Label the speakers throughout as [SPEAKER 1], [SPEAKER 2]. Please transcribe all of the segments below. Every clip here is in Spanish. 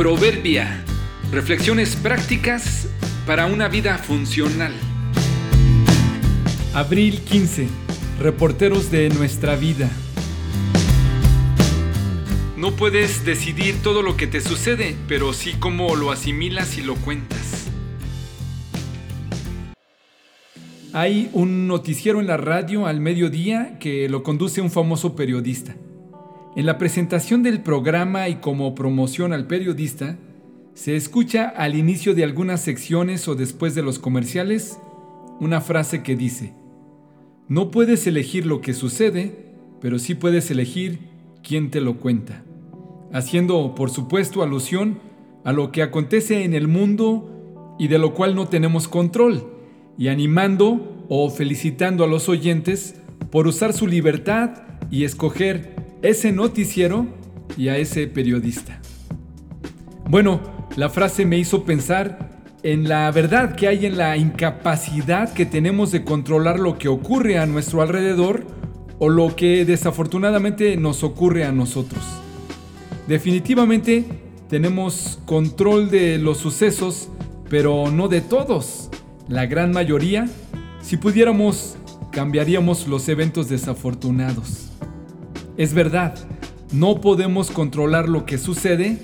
[SPEAKER 1] Proverbia. Reflexiones prácticas para una vida funcional.
[SPEAKER 2] Abril 15. Reporteros de nuestra vida.
[SPEAKER 1] No puedes decidir todo lo que te sucede, pero sí cómo lo asimilas y lo cuentas.
[SPEAKER 2] Hay un noticiero en la radio al mediodía que lo conduce un famoso periodista. En la presentación del programa y como promoción al periodista, se escucha al inicio de algunas secciones o después de los comerciales una frase que dice, no puedes elegir lo que sucede, pero sí puedes elegir quién te lo cuenta, haciendo por supuesto alusión a lo que acontece en el mundo y de lo cual no tenemos control, y animando o felicitando a los oyentes por usar su libertad y escoger ese noticiero y a ese periodista. Bueno, la frase me hizo pensar en la verdad que hay en la incapacidad que tenemos de controlar lo que ocurre a nuestro alrededor o lo que desafortunadamente nos ocurre a nosotros. Definitivamente tenemos control de los sucesos, pero no de todos. La gran mayoría, si pudiéramos, cambiaríamos los eventos desafortunados. Es verdad, no podemos controlar lo que sucede,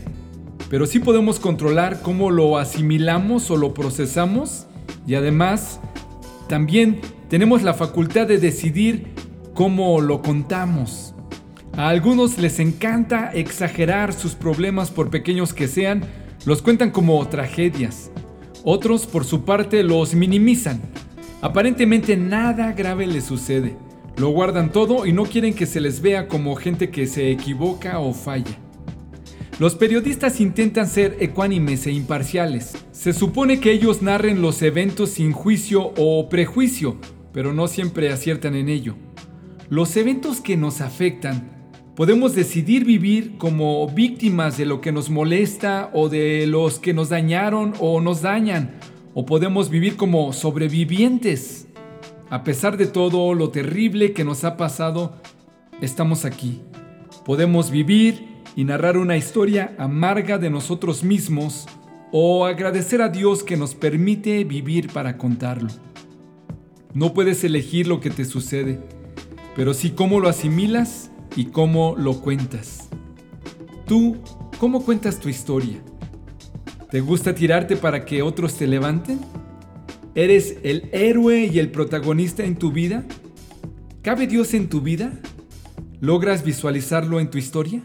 [SPEAKER 2] pero sí podemos controlar cómo lo asimilamos o lo procesamos y además también tenemos la facultad de decidir cómo lo contamos. A algunos les encanta exagerar sus problemas por pequeños que sean, los cuentan como tragedias. Otros por su parte los minimizan. Aparentemente nada grave les sucede. Lo guardan todo y no quieren que se les vea como gente que se equivoca o falla. Los periodistas intentan ser ecuánimes e imparciales. Se supone que ellos narren los eventos sin juicio o prejuicio, pero no siempre aciertan en ello. Los eventos que nos afectan, podemos decidir vivir como víctimas de lo que nos molesta o de los que nos dañaron o nos dañan, o podemos vivir como sobrevivientes a pesar de todo lo terrible que nos ha pasado, estamos aquí. Podemos vivir y narrar una historia amarga de nosotros mismos o agradecer a Dios que nos permite vivir para contarlo. No puedes elegir lo que te sucede, pero sí cómo lo asimilas y cómo lo cuentas. Tú, ¿cómo cuentas tu historia? ¿Te gusta tirarte para que otros te levanten? ¿Eres el héroe y el protagonista en tu vida? ¿Cabe Dios en tu vida? ¿Logras visualizarlo en tu historia?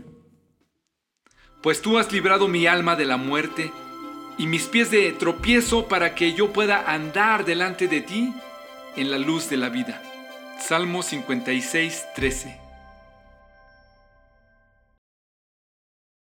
[SPEAKER 1] Pues tú has librado mi alma de la muerte y mis pies de tropiezo para que yo pueda andar delante de ti en la luz de la vida. Salmo 56, 13.